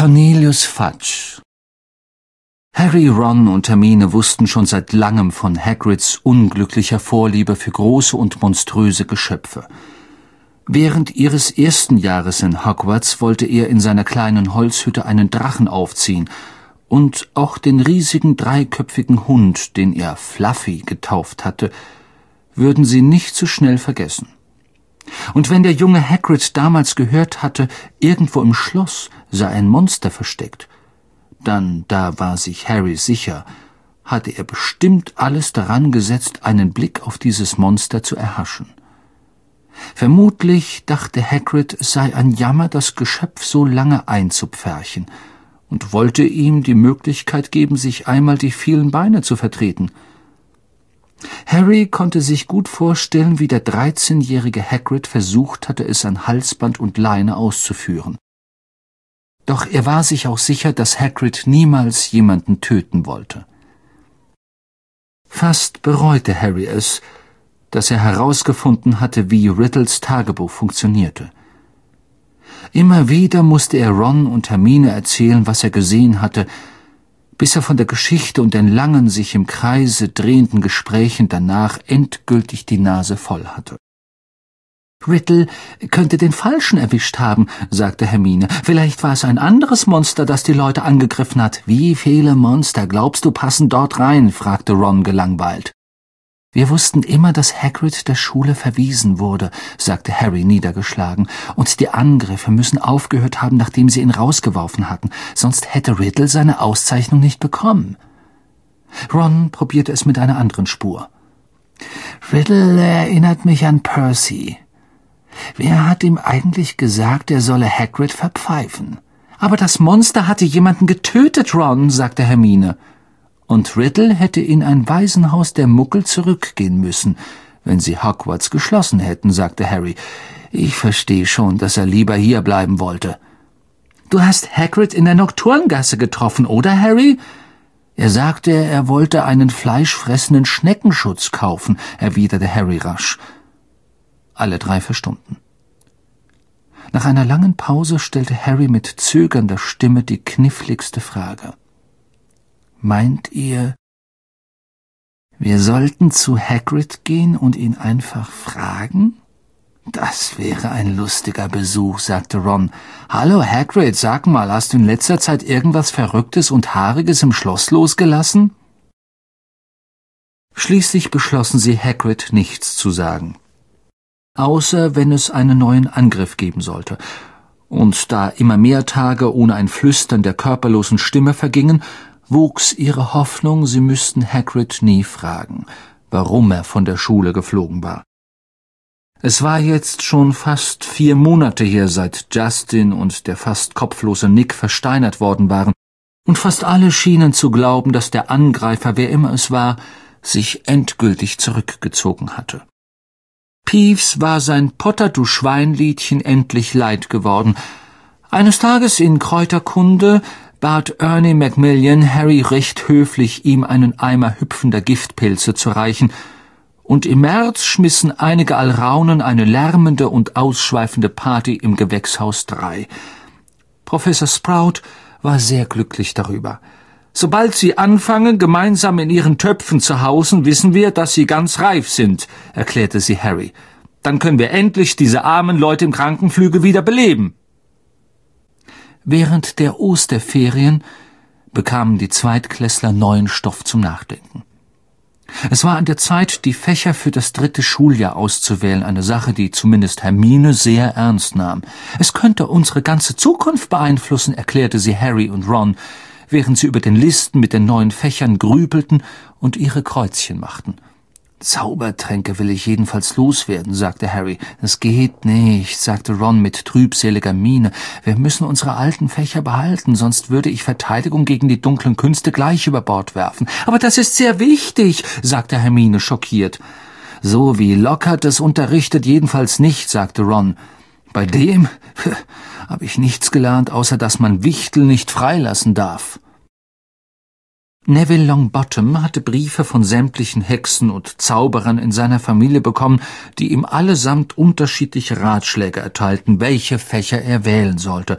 Cornelius Fudge Harry, Ron und Hermine wussten schon seit langem von Hagrids unglücklicher Vorliebe für große und monströse Geschöpfe. Während ihres ersten Jahres in Hogwarts wollte er in seiner kleinen Holzhütte einen Drachen aufziehen und auch den riesigen dreiköpfigen Hund, den er Fluffy getauft hatte, würden sie nicht so schnell vergessen. Und wenn der junge Hagrid damals gehört hatte, irgendwo im Schloss sei ein Monster versteckt, dann, da war sich Harry sicher, hatte er bestimmt alles daran gesetzt, einen Blick auf dieses Monster zu erhaschen. Vermutlich dachte Hagrid, es sei ein Jammer, das Geschöpf so lange einzupferchen, und wollte ihm die Möglichkeit geben, sich einmal die vielen Beine zu vertreten – Harry konnte sich gut vorstellen, wie der dreizehnjährige Hagrid versucht hatte, es an Halsband und Leine auszuführen. Doch er war sich auch sicher, dass Hagrid niemals jemanden töten wollte. Fast bereute Harry es, dass er herausgefunden hatte, wie Riddles Tagebuch funktionierte. Immer wieder musste er Ron und Hermine erzählen, was er gesehen hatte, bis er von der Geschichte und den langen, sich im Kreise drehenden Gesprächen danach endgültig die Nase voll hatte. Riddle könnte den Falschen erwischt haben, sagte Hermine. Vielleicht war es ein anderes Monster, das die Leute angegriffen hat. Wie viele Monster, glaubst du, passen dort rein? fragte Ron gelangweilt. Wir wussten immer, dass Hagrid der Schule verwiesen wurde, sagte Harry niedergeschlagen, und die Angriffe müssen aufgehört haben, nachdem sie ihn rausgeworfen hatten, sonst hätte Riddle seine Auszeichnung nicht bekommen. Ron probierte es mit einer anderen Spur. Riddle erinnert mich an Percy. Wer hat ihm eigentlich gesagt, er solle Hagrid verpfeifen? Aber das Monster hatte jemanden getötet, Ron, sagte Hermine und Riddle hätte in ein Waisenhaus der Muggel zurückgehen müssen, wenn sie Hogwarts geschlossen hätten, sagte Harry. Ich verstehe schon, dass er lieber hier bleiben wollte. Du hast Hagrid in der Nocturngasse getroffen, oder, Harry? Er sagte, er wollte einen fleischfressenden Schneckenschutz kaufen, erwiderte Harry rasch. Alle drei verstummten. Nach einer langen Pause stellte Harry mit zögernder Stimme die kniffligste Frage. Meint ihr, wir sollten zu Hagrid gehen und ihn einfach fragen? Das wäre ein lustiger Besuch, sagte Ron. Hallo Hagrid, sag mal, hast du in letzter Zeit irgendwas Verrücktes und Haariges im Schloss losgelassen? Schließlich beschlossen sie, Hagrid nichts zu sagen. Außer wenn es einen neuen Angriff geben sollte. Und da immer mehr Tage ohne ein Flüstern der körperlosen Stimme vergingen, wuchs ihre Hoffnung, sie müssten Hagrid nie fragen, warum er von der Schule geflogen war. Es war jetzt schon fast vier Monate her, seit Justin und der fast kopflose Nick versteinert worden waren, und fast alle schienen zu glauben, dass der Angreifer, wer immer es war, sich endgültig zurückgezogen hatte. Peeves war sein Potter du Schweinliedchen endlich leid geworden. Eines Tages in Kräuterkunde bat Ernie Macmillan Harry recht höflich, ihm einen Eimer hüpfender Giftpilze zu reichen, und im März schmissen einige Alraunen eine lärmende und ausschweifende Party im Gewächshaus 3. Professor Sprout war sehr glücklich darüber. Sobald sie anfangen, gemeinsam in ihren Töpfen zu hausen, wissen wir, dass sie ganz reif sind, erklärte sie Harry. Dann können wir endlich diese armen Leute im Krankenflügel wieder beleben. Während der Osterferien bekamen die Zweitklässler neuen Stoff zum Nachdenken. Es war an der Zeit, die Fächer für das dritte Schuljahr auszuwählen, eine Sache, die zumindest Hermine sehr ernst nahm. Es könnte unsere ganze Zukunft beeinflussen, erklärte sie Harry und Ron, während sie über den Listen mit den neuen Fächern grübelten und ihre Kreuzchen machten. Zaubertränke will ich jedenfalls loswerden, sagte Harry. Das geht nicht, sagte Ron mit trübseliger Miene. Wir müssen unsere alten Fächer behalten, sonst würde ich Verteidigung gegen die dunklen Künste gleich über Bord werfen. Aber das ist sehr wichtig, sagte Hermine schockiert. So wie Lockhart es unterrichtet, jedenfalls nicht, sagte Ron. Bei dem habe ich nichts gelernt, außer dass man Wichtel nicht freilassen darf. Neville Longbottom hatte Briefe von sämtlichen Hexen und Zauberern in seiner Familie bekommen, die ihm allesamt unterschiedliche Ratschläge erteilten, welche Fächer er wählen sollte.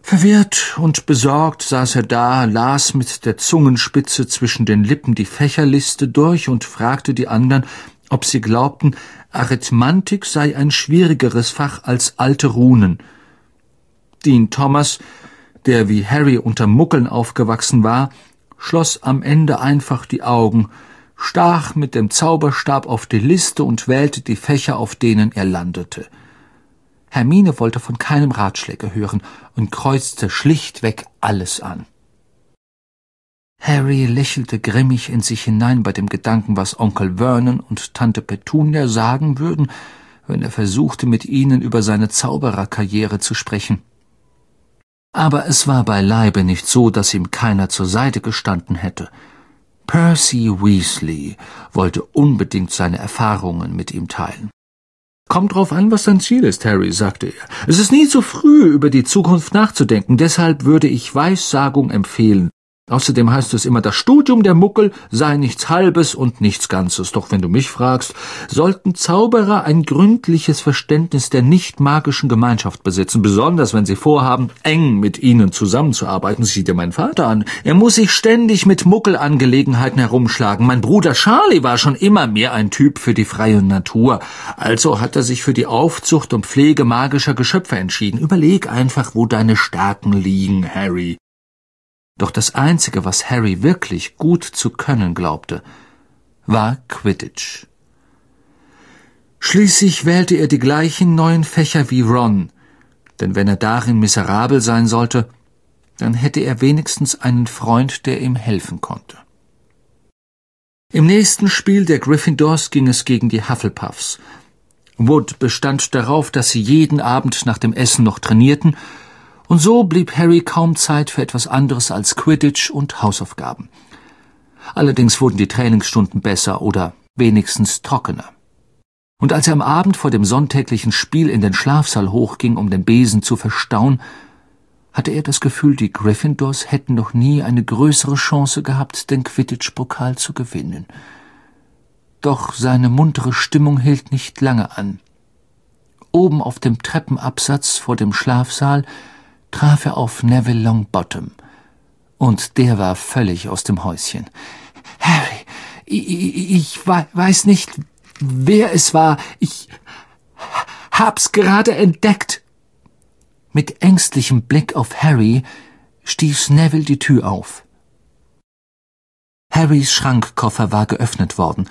Verwirrt und besorgt saß er da, las mit der Zungenspitze zwischen den Lippen die Fächerliste durch und fragte die anderen, ob sie glaubten, Arithmantik sei ein schwierigeres Fach als alte Runen. Dean Thomas, der wie Harry unter Muckeln aufgewachsen war, schloss am Ende einfach die Augen, stach mit dem Zauberstab auf die Liste und wählte die Fächer, auf denen er landete. Hermine wollte von keinem Ratschläger hören und kreuzte schlichtweg alles an. Harry lächelte grimmig in sich hinein bei dem Gedanken, was Onkel Vernon und Tante Petunia sagen würden, wenn er versuchte, mit ihnen über seine Zaubererkarriere zu sprechen. Aber es war beileibe nicht so, dass ihm keiner zur Seite gestanden hätte. Percy Weasley wollte unbedingt seine Erfahrungen mit ihm teilen. Kommt drauf an, was dein Ziel ist, Harry, sagte er. Es ist nie zu früh, über die Zukunft nachzudenken, deshalb würde ich Weissagung empfehlen. Außerdem heißt es immer, das Studium der Muckel sei nichts Halbes und nichts Ganzes. Doch wenn du mich fragst, sollten Zauberer ein gründliches Verständnis der nicht magischen Gemeinschaft besitzen, besonders wenn sie vorhaben, eng mit ihnen zusammenzuarbeiten. Sieh dir meinen Vater an. Er muss sich ständig mit Muckelangelegenheiten herumschlagen. Mein Bruder Charlie war schon immer mehr ein Typ für die freie Natur. Also hat er sich für die Aufzucht und Pflege magischer Geschöpfe entschieden. Überleg einfach, wo deine Stärken liegen, Harry. Doch das Einzige, was Harry wirklich gut zu können glaubte, war Quidditch. Schließlich wählte er die gleichen neuen Fächer wie Ron, denn wenn er darin miserabel sein sollte, dann hätte er wenigstens einen Freund, der ihm helfen konnte. Im nächsten Spiel der Gryffindors ging es gegen die Hufflepuffs. Wood bestand darauf, dass sie jeden Abend nach dem Essen noch trainierten und so blieb Harry kaum Zeit für etwas anderes als Quidditch und Hausaufgaben. Allerdings wurden die Trainingsstunden besser oder wenigstens trockener. Und als er am Abend vor dem sonntäglichen Spiel in den Schlafsaal hochging, um den Besen zu verstauen, hatte er das Gefühl, die Gryffindors hätten noch nie eine größere Chance gehabt, den Quidditch-Pokal zu gewinnen. Doch seine muntere Stimmung hielt nicht lange an. Oben auf dem Treppenabsatz vor dem Schlafsaal traf er auf Neville Longbottom. Und der war völlig aus dem Häuschen. Harry, ich, weiß nicht, wer es war. Ich hab's gerade entdeckt. Mit ängstlichem Blick auf Harry stieß Neville die Tür auf. Harrys Schrankkoffer war geöffnet worden,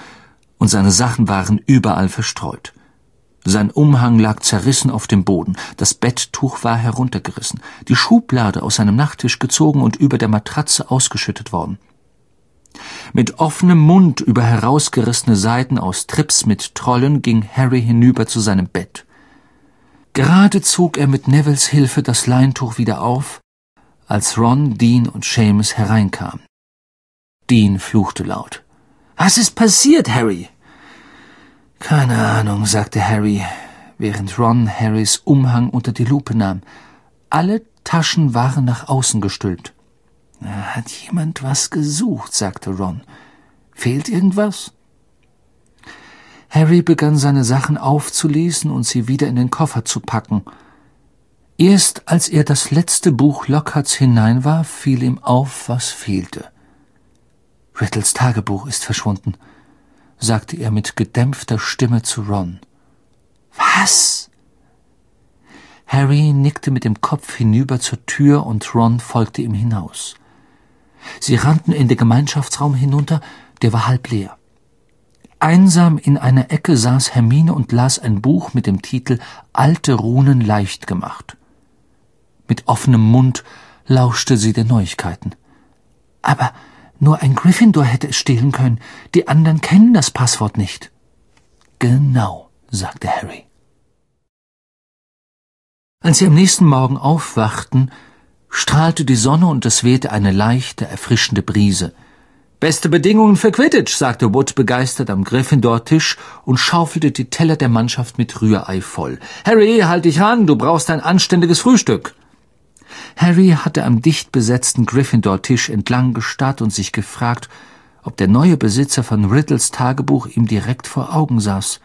und seine Sachen waren überall verstreut. Sein Umhang lag zerrissen auf dem Boden, das Betttuch war heruntergerissen, die Schublade aus seinem Nachttisch gezogen und über der Matratze ausgeschüttet worden. Mit offenem Mund über herausgerissene Seiten aus Trips mit Trollen ging Harry hinüber zu seinem Bett. Gerade zog er mit Nevilles Hilfe das Leintuch wieder auf, als Ron, Dean und Seamus hereinkamen. Dean fluchte laut. Was ist passiert, Harry? Keine Ahnung, sagte Harry, während Ron Harrys Umhang unter die Lupe nahm. Alle Taschen waren nach außen gestülpt. Hat jemand was gesucht, sagte Ron. Fehlt irgendwas? Harry begann seine Sachen aufzulesen und sie wieder in den Koffer zu packen. Erst als er das letzte Buch Lockharts hineinwarf, fiel ihm auf, was fehlte. Riddles Tagebuch ist verschwunden sagte er mit gedämpfter Stimme zu Ron. Was? Harry nickte mit dem Kopf hinüber zur Tür und Ron folgte ihm hinaus. Sie rannten in den Gemeinschaftsraum hinunter, der war halb leer. Einsam in einer Ecke saß Hermine und las ein Buch mit dem Titel Alte Runen leicht gemacht. Mit offenem Mund lauschte sie den Neuigkeiten. Aber nur ein Gryffindor hätte es stehlen können. Die anderen kennen das Passwort nicht. Genau, sagte Harry. Als sie am nächsten Morgen aufwachten, strahlte die Sonne und es wehte eine leichte, erfrischende Brise. Beste Bedingungen für Quidditch, sagte Wood begeistert am Gryffindor-Tisch und schaufelte die Teller der Mannschaft mit Rührei voll. Harry, halt dich ran, du brauchst ein anständiges Frühstück. Harry hatte am dicht besetzten Gryffindor-Tisch entlang gestarrt und sich gefragt, ob der neue Besitzer von Riddles Tagebuch ihm direkt vor Augen saß.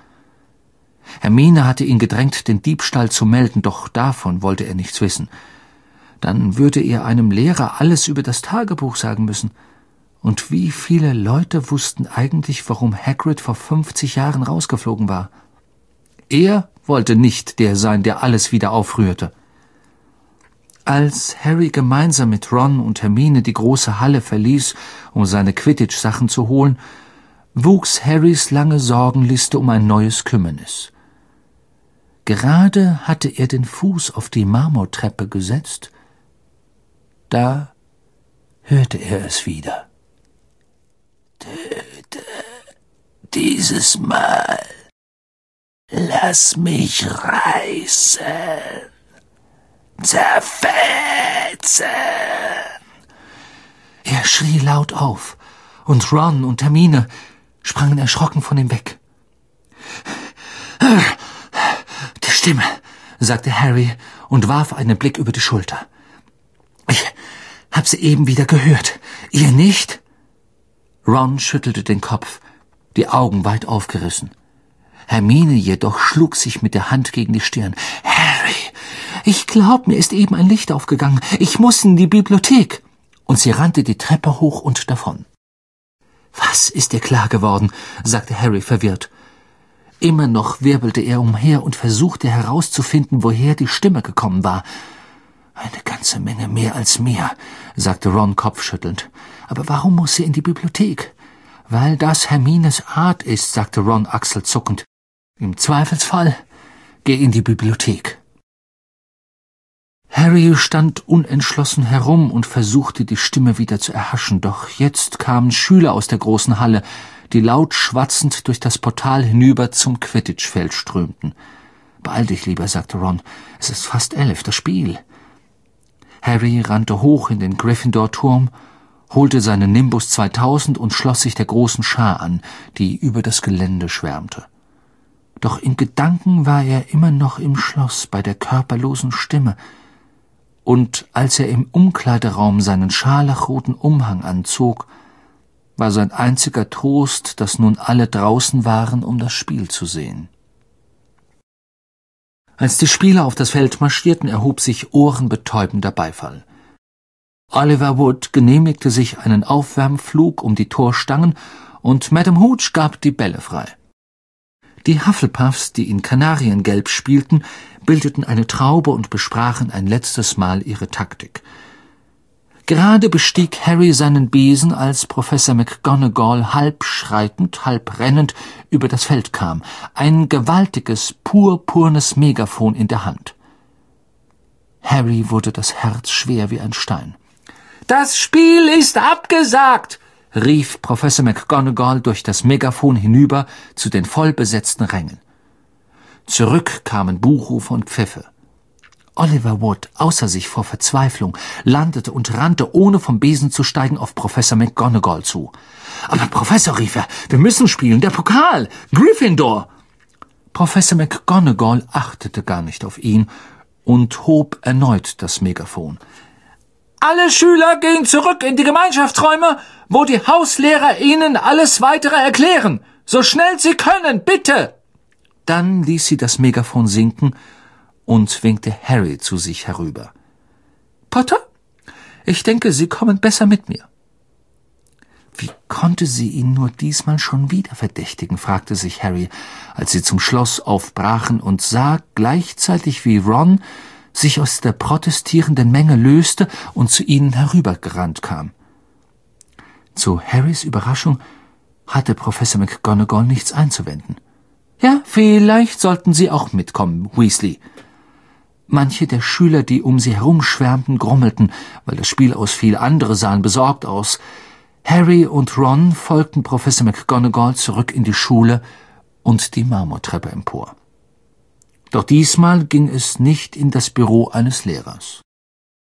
Hermine hatte ihn gedrängt, den Diebstahl zu melden, doch davon wollte er nichts wissen. Dann würde er einem Lehrer alles über das Tagebuch sagen müssen. Und wie viele Leute wussten eigentlich, warum Hagrid vor fünfzig Jahren rausgeflogen war? Er wollte nicht der sein, der alles wieder aufrührte. Als Harry gemeinsam mit Ron und Hermine die große Halle verließ, um seine Quidditch-Sachen zu holen, wuchs Harrys lange Sorgenliste um ein neues Kümmernis. Gerade hatte er den Fuß auf die Marmortreppe gesetzt, da hörte er es wieder. Töte dieses Mal. Lass mich reißen. Zerfetzen. Er schrie laut auf, und Ron und Hermine sprangen erschrocken von ihm weg. Die Stimme, sagte Harry und warf einen Blick über die Schulter. Ich hab sie eben wieder gehört. Ihr nicht? Ron schüttelte den Kopf, die Augen weit aufgerissen. Hermine jedoch schlug sich mit der Hand gegen die Stirn. Ich glaub, mir ist eben ein Licht aufgegangen. Ich muss in die Bibliothek. Und sie rannte die Treppe hoch und davon. Was ist dir klar geworden? sagte Harry verwirrt. Immer noch wirbelte er umher und versuchte herauszufinden, woher die Stimme gekommen war. Eine ganze Menge mehr als mir, sagte Ron kopfschüttelnd. Aber warum muss sie in die Bibliothek? Weil das Hermines Art ist, sagte Ron achselzuckend. Im Zweifelsfall geh in die Bibliothek. Harry stand unentschlossen herum und versuchte die Stimme wieder zu erhaschen, doch jetzt kamen Schüler aus der großen Halle, die laut schwatzend durch das Portal hinüber zum Quidditch-Feld strömten. Beeil dich lieber, sagte Ron. Es ist fast elf, das Spiel. Harry rannte hoch in den Gryffindor-Turm, holte seinen Nimbus 2000 und schloss sich der großen Schar an, die über das Gelände schwärmte. Doch in Gedanken war er immer noch im Schloss bei der körperlosen Stimme, und als er im Umkleideraum seinen scharlachroten Umhang anzog, war sein einziger Trost, dass nun alle draußen waren, um das Spiel zu sehen. Als die Spieler auf das Feld marschierten, erhob sich ohrenbetäubender Beifall. Oliver Wood genehmigte sich einen Aufwärmflug um die Torstangen und Madame Hooch gab die Bälle frei. Die Hufflepuffs, die in Kanariengelb spielten, bildeten eine Traube und besprachen ein letztes Mal ihre Taktik. Gerade bestieg Harry seinen Besen, als Professor McGonagall halb schreitend, halb rennend über das Feld kam, ein gewaltiges, purpurnes Megafon in der Hand. Harry wurde das Herz schwer wie ein Stein. Das Spiel ist abgesagt, rief Professor McGonagall durch das Megafon hinüber zu den vollbesetzten Rängen. Zurück kamen Buchrufe und Pfiffe. Oliver Wood, außer sich vor Verzweiflung, landete und rannte, ohne vom Besen zu steigen, auf Professor McGonagall zu. Aber Professor, rief er, wir müssen spielen, der Pokal, Gryffindor! Professor McGonagall achtete gar nicht auf ihn und hob erneut das Megafon. Alle Schüler gehen zurück in die Gemeinschaftsräume, wo die Hauslehrer ihnen alles weitere erklären. So schnell sie können, bitte! Dann ließ sie das Megafon sinken und winkte Harry zu sich herüber. Potter? Ich denke, Sie kommen besser mit mir. Wie konnte sie ihn nur diesmal schon wieder verdächtigen, fragte sich Harry, als sie zum Schloss aufbrachen und sah gleichzeitig wie Ron sich aus der protestierenden Menge löste und zu ihnen herübergerannt kam. Zu Harrys Überraschung hatte Professor McGonagall nichts einzuwenden. Ja, vielleicht sollten Sie auch mitkommen, Weasley, Manche der Schüler, die um sie herumschwärmten, grummelten, weil das Spiel ausfiel, andere sahen besorgt aus. Harry und Ron folgten Professor McGonagall zurück in die Schule und die Marmortreppe empor. Doch diesmal ging es nicht in das Büro eines Lehrers.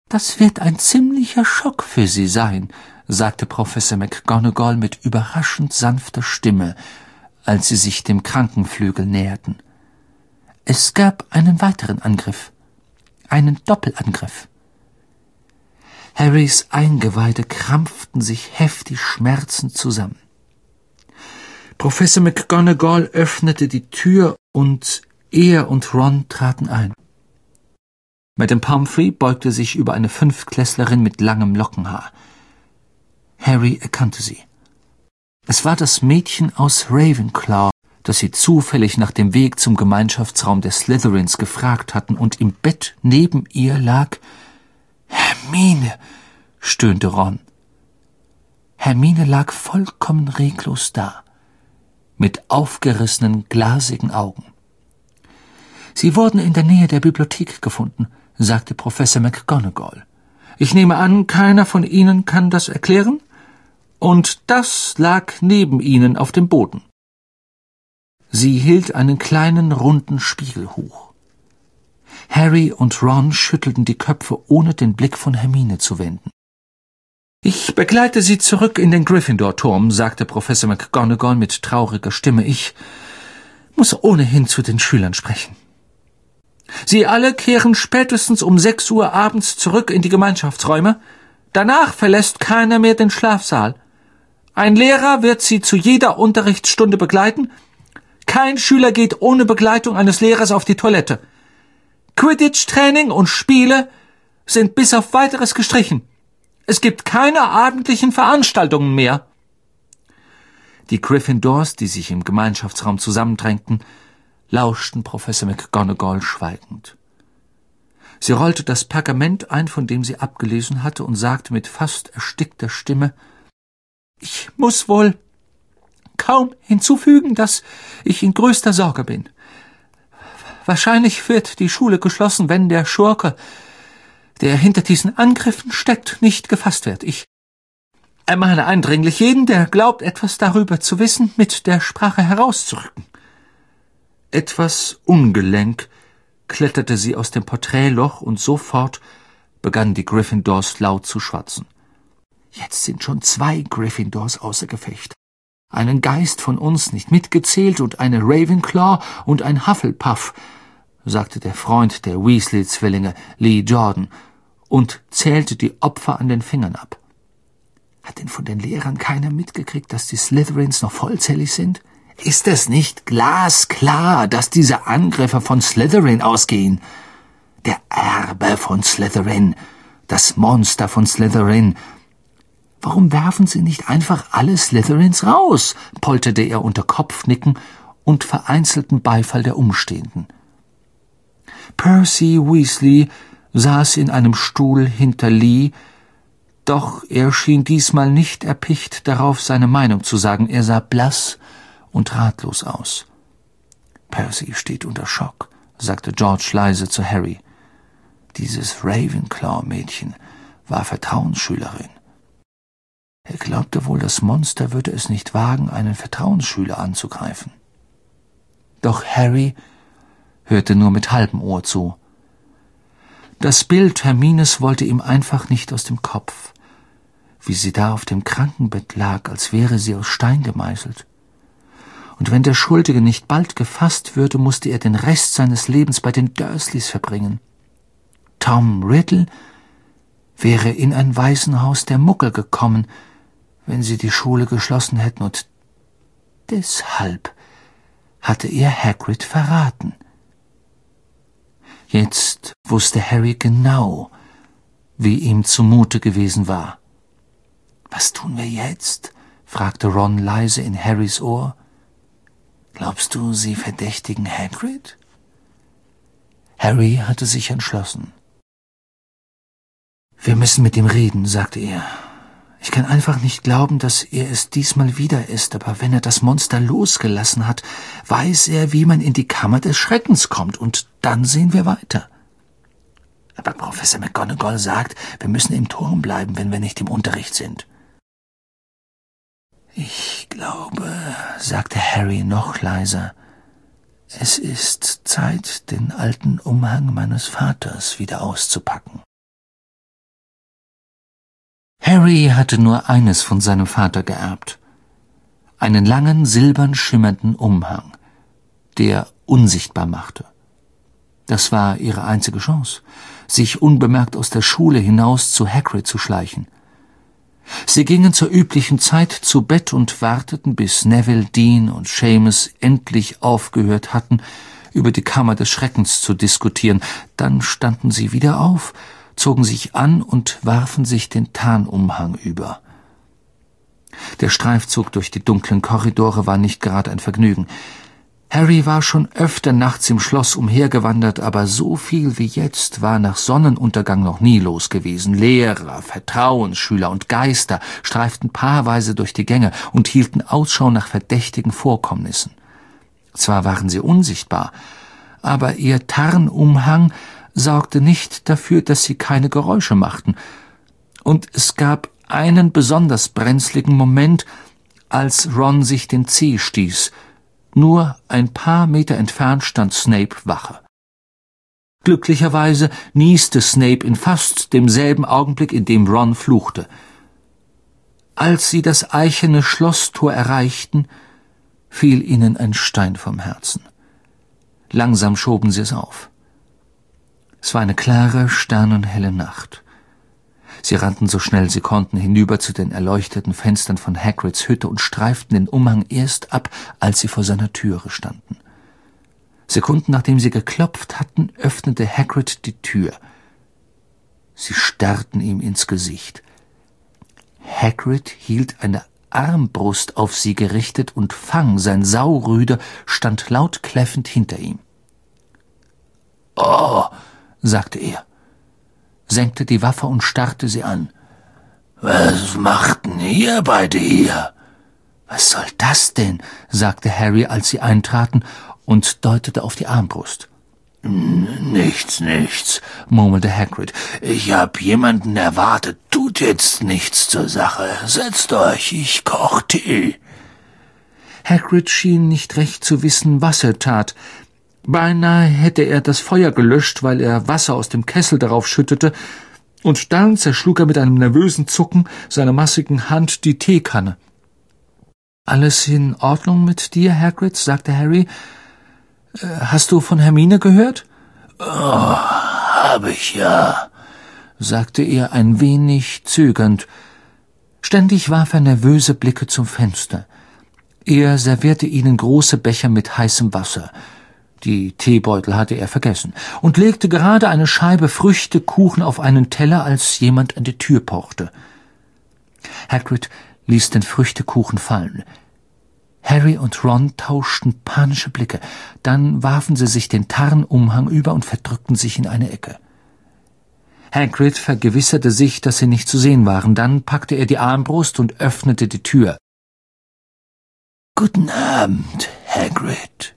Das wird ein ziemlicher Schock für Sie sein, sagte Professor McGonagall mit überraschend sanfter Stimme, als sie sich dem Krankenflügel näherten. Es gab einen weiteren Angriff einen Doppelangriff. Harrys Eingeweide krampften sich heftig schmerzend zusammen. Professor McGonagall öffnete die Tür und er und Ron traten ein. Madame Pumphrey beugte sich über eine Fünftklässlerin mit langem Lockenhaar. Harry erkannte sie. Es war das Mädchen aus Ravenclaw, das sie zufällig nach dem Weg zum Gemeinschaftsraum der Slytherins gefragt hatten, und im Bett neben ihr lag Hermine, stöhnte Ron. Hermine lag vollkommen reglos da, mit aufgerissenen, glasigen Augen. Sie wurden in der Nähe der Bibliothek gefunden, sagte Professor McGonagall. Ich nehme an, keiner von Ihnen kann das erklären? Und das lag neben ihnen auf dem Boden. Sie hielt einen kleinen runden Spiegel hoch. Harry und Ron schüttelten die Köpfe, ohne den Blick von Hermine zu wenden. Ich begleite Sie zurück in den Gryffindor-Turm, sagte Professor McGonagall mit trauriger Stimme. Ich muss ohnehin zu den Schülern sprechen. Sie alle kehren spätestens um sechs Uhr abends zurück in die Gemeinschaftsräume. Danach verlässt keiner mehr den Schlafsaal. Ein Lehrer wird Sie zu jeder Unterrichtsstunde begleiten. Kein Schüler geht ohne Begleitung eines Lehrers auf die Toilette. Quidditch-Training und Spiele sind bis auf weiteres gestrichen. Es gibt keine abendlichen Veranstaltungen mehr. Die Gryffindors, die sich im Gemeinschaftsraum zusammendrängten, lauschten Professor McGonagall schweigend. Sie rollte das Pergament ein, von dem sie abgelesen hatte, und sagte mit fast erstickter Stimme Ich muss wohl kaum hinzufügen, dass ich in größter Sorge bin. Wahrscheinlich wird die Schule geschlossen, wenn der Schurke, der hinter diesen Angriffen steckt, nicht gefasst wird. Ich ermahne eindringlich jeden, der glaubt, etwas darüber zu wissen, mit der Sprache herauszurücken. Etwas ungelenk kletterte sie aus dem Porträtloch und sofort begannen die Gryffindors laut zu schwatzen. Jetzt sind schon zwei Gryffindors außer Gefecht. Einen Geist von uns nicht mitgezählt und eine Ravenclaw und ein Hufflepuff, sagte der Freund der Weasley-Zwillinge, Lee Jordan, und zählte die Opfer an den Fingern ab. Hat denn von den Lehrern keiner mitgekriegt, dass die Slytherins noch vollzählig sind? Ist es nicht glasklar, dass diese Angriffe von Slytherin ausgehen? Der Erbe von Slytherin, das Monster von Slytherin. Warum werfen Sie nicht einfach alle Slytherins raus? polterte er unter Kopfnicken und vereinzelten Beifall der Umstehenden. Percy Weasley saß in einem Stuhl hinter Lee, doch er schien diesmal nicht erpicht darauf, seine Meinung zu sagen. Er sah blass und ratlos aus. Percy steht unter Schock, sagte George leise zu Harry. Dieses Ravenclaw-Mädchen war Vertrauensschülerin. Er glaubte wohl, das Monster würde es nicht wagen, einen Vertrauensschüler anzugreifen. Doch Harry hörte nur mit halbem Ohr zu. Das Bild Hermines wollte ihm einfach nicht aus dem Kopf, wie sie da auf dem Krankenbett lag, als wäre sie aus Stein gemeißelt und wenn der Schuldige nicht bald gefasst würde, musste er den Rest seines Lebens bei den Dursleys verbringen. Tom Riddle wäre in ein Waisenhaus der Muckel gekommen, wenn sie die Schule geschlossen hätten, und deshalb hatte er Hagrid verraten. Jetzt wusste Harry genau, wie ihm zumute gewesen war. Was tun wir jetzt? fragte Ron leise in Harrys Ohr. Glaubst du, sie verdächtigen Hagrid? Harry hatte sich entschlossen. Wir müssen mit ihm reden, sagte er. Ich kann einfach nicht glauben, dass er es diesmal wieder ist, aber wenn er das Monster losgelassen hat, weiß er, wie man in die Kammer des Schreckens kommt, und dann sehen wir weiter. Aber Professor McGonagall sagt, wir müssen im Turm bleiben, wenn wir nicht im Unterricht sind. Ich glaube, sagte Harry noch leiser, es ist Zeit, den alten Umhang meines Vaters wieder auszupacken. Harry hatte nur eines von seinem Vater geerbt, einen langen, silbern schimmernden Umhang, der unsichtbar machte. Das war ihre einzige Chance, sich unbemerkt aus der Schule hinaus zu Hagrid zu schleichen. Sie gingen zur üblichen Zeit zu Bett und warteten, bis Neville, Dean und Seamus endlich aufgehört hatten, über die Kammer des Schreckens zu diskutieren. Dann standen sie wieder auf, zogen sich an und warfen sich den Tarnumhang über. Der Streifzug durch die dunklen Korridore war nicht gerade ein Vergnügen. Harry war schon öfter nachts im Schloss umhergewandert, aber so viel wie jetzt war nach Sonnenuntergang noch nie los gewesen. Lehrer, Vertrauensschüler und Geister streiften paarweise durch die Gänge und hielten Ausschau nach verdächtigen Vorkommnissen. Zwar waren sie unsichtbar, aber ihr Tarnumhang sorgte nicht dafür, dass sie keine Geräusche machten. Und es gab einen besonders brenzligen Moment, als Ron sich den Zeh stieß. Nur ein paar Meter entfernt stand Snape Wache. Glücklicherweise nieste Snape in fast demselben Augenblick, in dem Ron fluchte. Als sie das eichene Schlosstor erreichten, fiel ihnen ein Stein vom Herzen. Langsam schoben sie es auf. Es war eine klare, sternenhelle Nacht. Sie rannten so schnell sie konnten hinüber zu den erleuchteten Fenstern von Hagrids Hütte und streiften den Umhang erst ab, als sie vor seiner Türe standen. Sekunden nachdem sie geklopft hatten, öffnete Hagrid die Tür. Sie starrten ihm ins Gesicht. Hagrid hielt eine Armbrust auf sie gerichtet und Fang, sein Saurüde, stand laut kläffend hinter ihm. Oh, sagte er senkte die Waffe und starrte sie an. Was macht denn ihr beide hier? Was soll das denn? sagte Harry, als sie eintraten, und deutete auf die Armbrust. Nichts, nichts, murmelte Hagrid. Ich hab jemanden erwartet. Tut jetzt nichts zur Sache. Setzt euch, ich koch Tee. Hagrid schien nicht recht zu wissen, was er tat. Beinahe hätte er das Feuer gelöscht, weil er Wasser aus dem Kessel darauf schüttete, und dann zerschlug er mit einem nervösen Zucken seiner massigen Hand die Teekanne. Alles in Ordnung mit dir, Hagrid? sagte Harry. Äh, hast du von Hermine gehört? Oh, hab ich ja, sagte er ein wenig zögernd. Ständig warf er nervöse Blicke zum Fenster. Er servierte ihnen große Becher mit heißem Wasser die Teebeutel hatte er vergessen, und legte gerade eine Scheibe Früchtekuchen auf einen Teller, als jemand an die Tür pochte. Hagrid ließ den Früchtekuchen fallen. Harry und Ron tauschten panische Blicke, dann warfen sie sich den Tarnumhang über und verdrückten sich in eine Ecke. Hagrid vergewisserte sich, dass sie nicht zu sehen waren, dann packte er die Armbrust und öffnete die Tür. Guten Abend, Hagrid,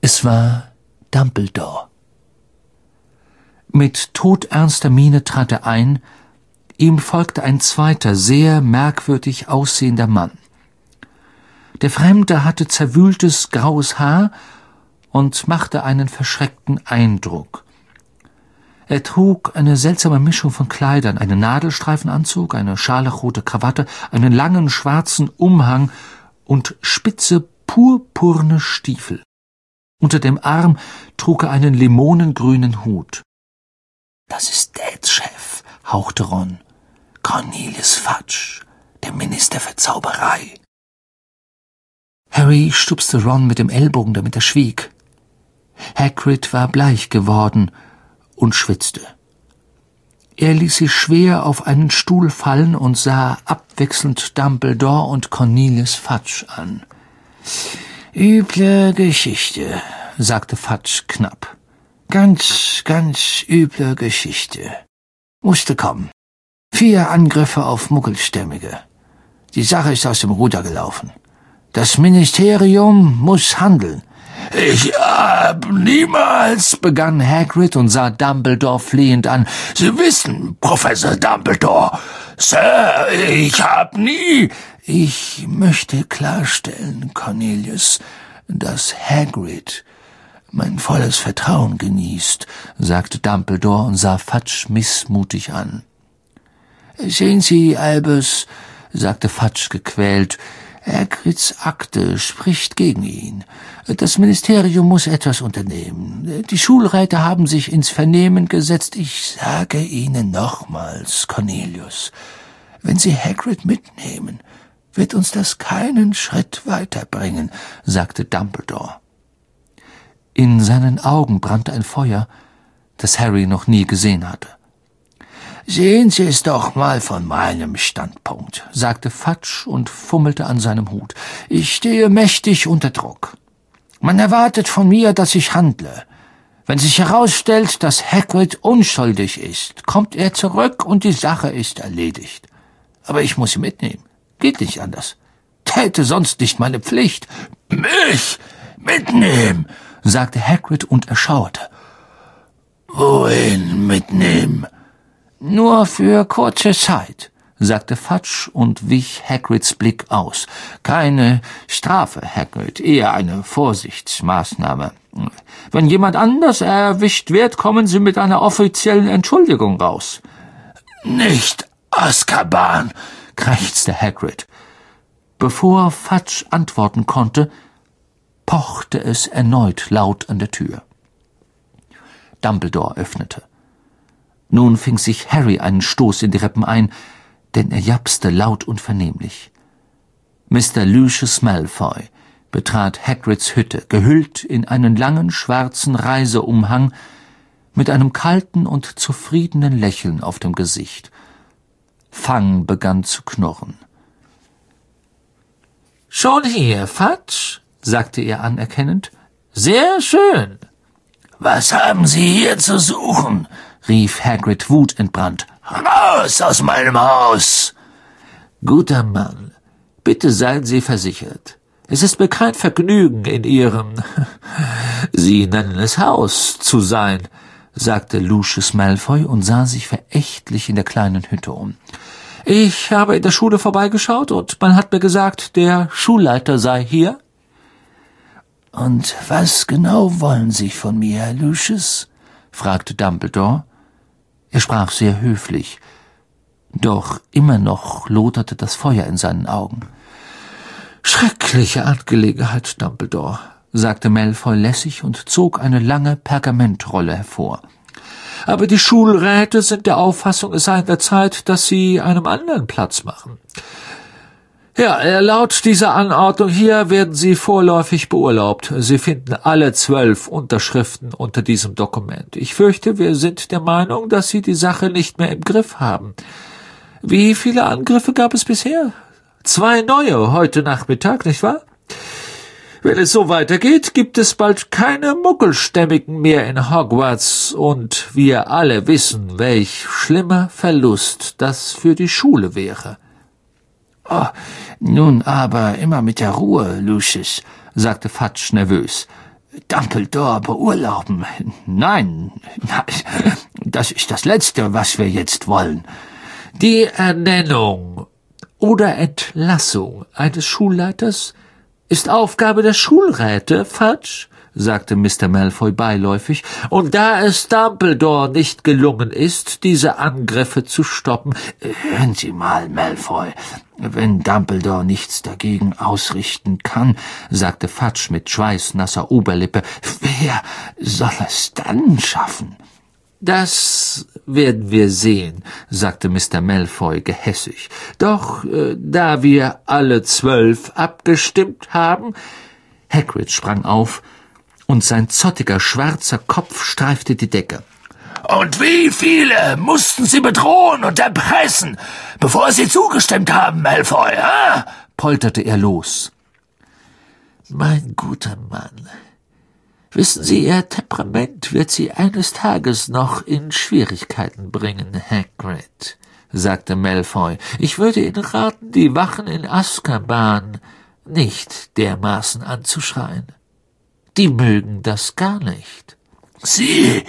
es war Dumbledore. Mit todernster Miene trat er ein, ihm folgte ein zweiter, sehr merkwürdig aussehender Mann. Der Fremde hatte zerwühltes graues Haar und machte einen verschreckten Eindruck. Er trug eine seltsame Mischung von Kleidern, einen Nadelstreifenanzug, eine scharlachrote Krawatte, einen langen schwarzen Umhang und spitze purpurne Stiefel. Unter dem Arm trug er einen limonengrünen Hut. Das ist Dads Chef, hauchte Ron. Cornelius Fudge, der Minister für Zauberei. Harry stupste Ron mit dem Ellbogen, damit er schwieg. Hagrid war bleich geworden und schwitzte. Er ließ sich schwer auf einen Stuhl fallen und sah abwechselnd Dumbledore und Cornelius Fudge an. Üble Geschichte, sagte Fatsch knapp. Ganz, ganz üble Geschichte. Musste kommen. Vier Angriffe auf Muggelstämmige. Die Sache ist aus dem Ruder gelaufen. Das Ministerium muss handeln. Ich hab niemals, begann Hagrid und sah Dumbledore flehend an. Sie wissen, Professor Dumbledore. Sir, ich hab nie. Ich möchte klarstellen, Cornelius, dass Hagrid mein volles Vertrauen genießt, sagte Dumbledore und sah Fatsch missmutig an. Sehen Sie, Albus, sagte Fatsch gequält, Hagrids Akte spricht gegen ihn. Das Ministerium muss etwas unternehmen. Die Schulreiter haben sich ins Vernehmen gesetzt. Ich sage Ihnen nochmals, Cornelius, wenn Sie Hagrid mitnehmen, wird uns das keinen Schritt weiterbringen, sagte Dumbledore. In seinen Augen brannte ein Feuer, das Harry noch nie gesehen hatte. Sehen Sie es doch mal von meinem Standpunkt, sagte Fatsch und fummelte an seinem Hut. Ich stehe mächtig unter Druck. Man erwartet von mir, dass ich handle. Wenn sich herausstellt, dass Hagrid unschuldig ist, kommt er zurück und die Sache ist erledigt. Aber ich muss ihn mitnehmen. Geht nicht anders. Täte sonst nicht meine Pflicht. Mich mitnehmen, sagte Hagrid und erschauerte. Wohin mitnehmen? Nur für kurze Zeit, sagte Fatsch und wich Hagrids Blick aus. Keine Strafe, Hagrid, eher eine Vorsichtsmaßnahme. Wenn jemand anders erwischt wird, kommen Sie mit einer offiziellen Entschuldigung raus. Nicht Azkaban, krächzte Hagrid. Bevor Fatsch antworten konnte, pochte es erneut laut an der Tür. Dumbledore öffnete. Nun fing sich Harry einen Stoß in die Rippen ein, denn er japste laut und vernehmlich. Mr. Lucius Malfoy betrat Hagrids Hütte, gehüllt in einen langen schwarzen Reiseumhang, mit einem kalten und zufriedenen Lächeln auf dem Gesicht. Fang begann zu knurren. Schon hier, Fatsch? sagte er anerkennend. Sehr schön. Was haben Sie hier zu suchen? rief Hagrid wutentbrannt. Raus aus meinem Haus! Guter Mann, bitte seien Sie versichert. Es ist mir kein Vergnügen, in Ihrem, Sie nennen es Haus zu sein, sagte Lucius Malfoy und sah sich verächtlich in der kleinen Hütte um. Ich habe in der Schule vorbeigeschaut und man hat mir gesagt, der Schulleiter sei hier. Und was genau wollen Sie von mir, Herr Lucius? fragte Dumbledore. Er sprach sehr höflich, doch immer noch loderte das Feuer in seinen Augen. Schreckliche Angelegenheit, Dumbledore, sagte Malfoy lässig und zog eine lange Pergamentrolle hervor. Aber die Schulräte sind der Auffassung, es sei an der Zeit, dass sie einem anderen Platz machen. Ja, äh, laut dieser Anordnung hier werden Sie vorläufig beurlaubt. Sie finden alle zwölf Unterschriften unter diesem Dokument. Ich fürchte, wir sind der Meinung, dass Sie die Sache nicht mehr im Griff haben. Wie viele Angriffe gab es bisher? Zwei neue heute Nachmittag, nicht wahr? Wenn es so weitergeht, gibt es bald keine Muggelstämmigen mehr in Hogwarts, und wir alle wissen, welch schlimmer Verlust das für die Schule wäre. Oh, nun aber immer mit der Ruhe, Lucius, sagte Fatsch nervös. Dumbledore beurlauben. Nein, nein, das ist das Letzte, was wir jetzt wollen. Die Ernennung oder Entlassung eines Schulleiters ist Aufgabe der Schulräte, Fatsch, sagte Mr. Malfoy beiläufig, und da es Dumbledore nicht gelungen ist, diese Angriffe zu stoppen, hören Sie mal, Malfoy, wenn Dumbledore nichts dagegen ausrichten kann, sagte Fatsch mit schweißnasser Oberlippe, wer soll es dann schaffen? Das werden wir sehen, sagte Mr. Malfoy gehässig. Doch äh, da wir alle zwölf abgestimmt haben, Hagrid sprang auf, und sein zottiger schwarzer Kopf streifte die Decke. Und wie viele mussten Sie bedrohen und erpressen, bevor Sie zugestimmt haben, Malfoy, äh? polterte er los. Mein guter Mann, wissen Sie, Ihr Temperament wird Sie eines Tages noch in Schwierigkeiten bringen, Hagrid, sagte Malfoy. Ich würde Ihnen raten, die Wachen in Azkaban nicht dermaßen anzuschreien. Die mögen das gar nicht. Sie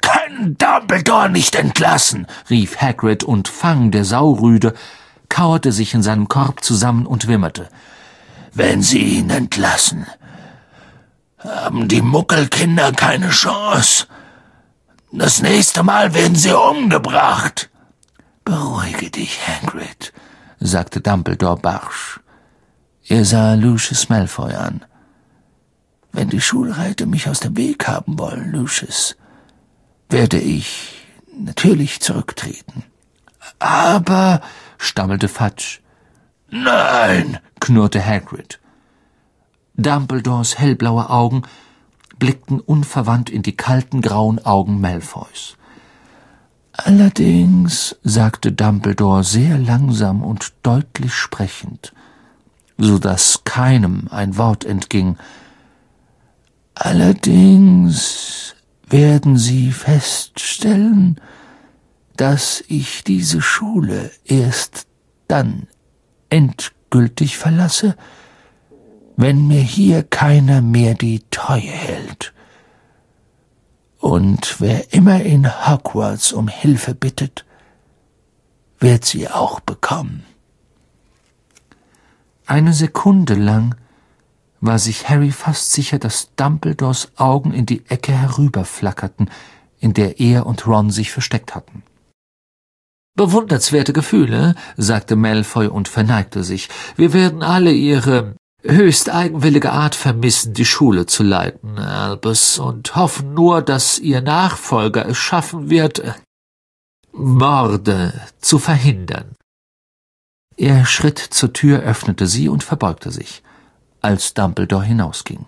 können Dumbledore nicht entlassen, rief Hagrid, und Fang, der Saurüde, kauerte sich in seinem Korb zusammen und wimmerte. Wenn Sie ihn entlassen, haben die Muckelkinder keine Chance. Das nächste Mal werden sie umgebracht. Beruhige dich, Hagrid, sagte Dumbledore barsch. Er sah Lucius Malfoy an. Wenn die Schulreiter mich aus dem Weg haben wollen, Lucius, werde ich natürlich zurücktreten. Aber, stammelte Fudge. Nein, knurrte Hagrid. Dumbledores hellblaue Augen blickten unverwandt in die kalten grauen Augen Malfoys. Allerdings, sagte Dumbledore sehr langsam und deutlich sprechend, so dass keinem ein Wort entging, allerdings werden Sie feststellen, dass ich diese Schule erst dann endgültig verlasse, wenn mir hier keiner mehr die Treue hält. Und wer immer in Hogwarts um Hilfe bittet, wird sie auch bekommen. Eine Sekunde lang war sich Harry fast sicher, dass Dumbledores Augen in die Ecke herüberflackerten, in der er und Ron sich versteckt hatten. Bewundernswerte Gefühle, sagte Malfoy und verneigte sich. Wir werden alle Ihre höchst eigenwillige Art vermissen, die Schule zu leiten, Albus, und hoffen nur, dass Ihr Nachfolger es schaffen wird, Morde zu verhindern. Er schritt zur Tür, öffnete sie und verbeugte sich, als Dumbledore hinausging.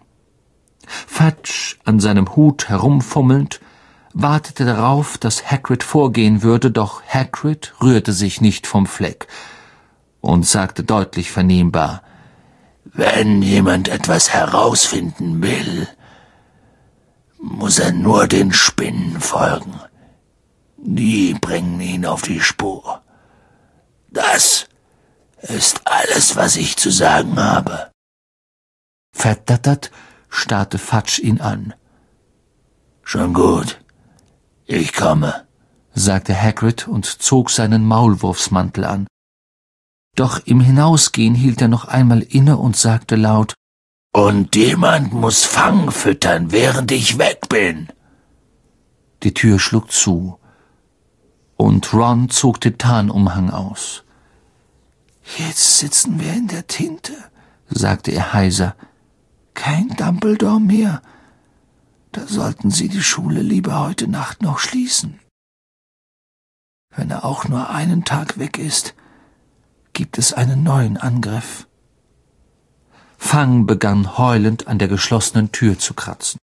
Fudge, an seinem Hut herumfummelnd, wartete darauf, dass Hagrid vorgehen würde, doch Hagrid rührte sich nicht vom Fleck und sagte deutlich vernehmbar wenn jemand etwas herausfinden will, muss er nur den Spinnen folgen. Die bringen ihn auf die Spur. Das ist alles, was ich zu sagen habe. Verdattert starrte Fatsch ihn an. Schon gut. Ich komme, sagte Hagrid und zog seinen Maulwurfsmantel an. Doch im Hinausgehen hielt er noch einmal inne und sagte laut Und jemand muss Fang füttern, während ich weg bin. Die Tür schlug zu, und Ron zog den Tarnumhang aus. Jetzt sitzen wir in der Tinte, sagte er heiser. Kein Dumbledore mehr. Da sollten Sie die Schule lieber heute Nacht noch schließen. Wenn er auch nur einen Tag weg ist, gibt es einen neuen Angriff. Fang begann heulend an der geschlossenen Tür zu kratzen.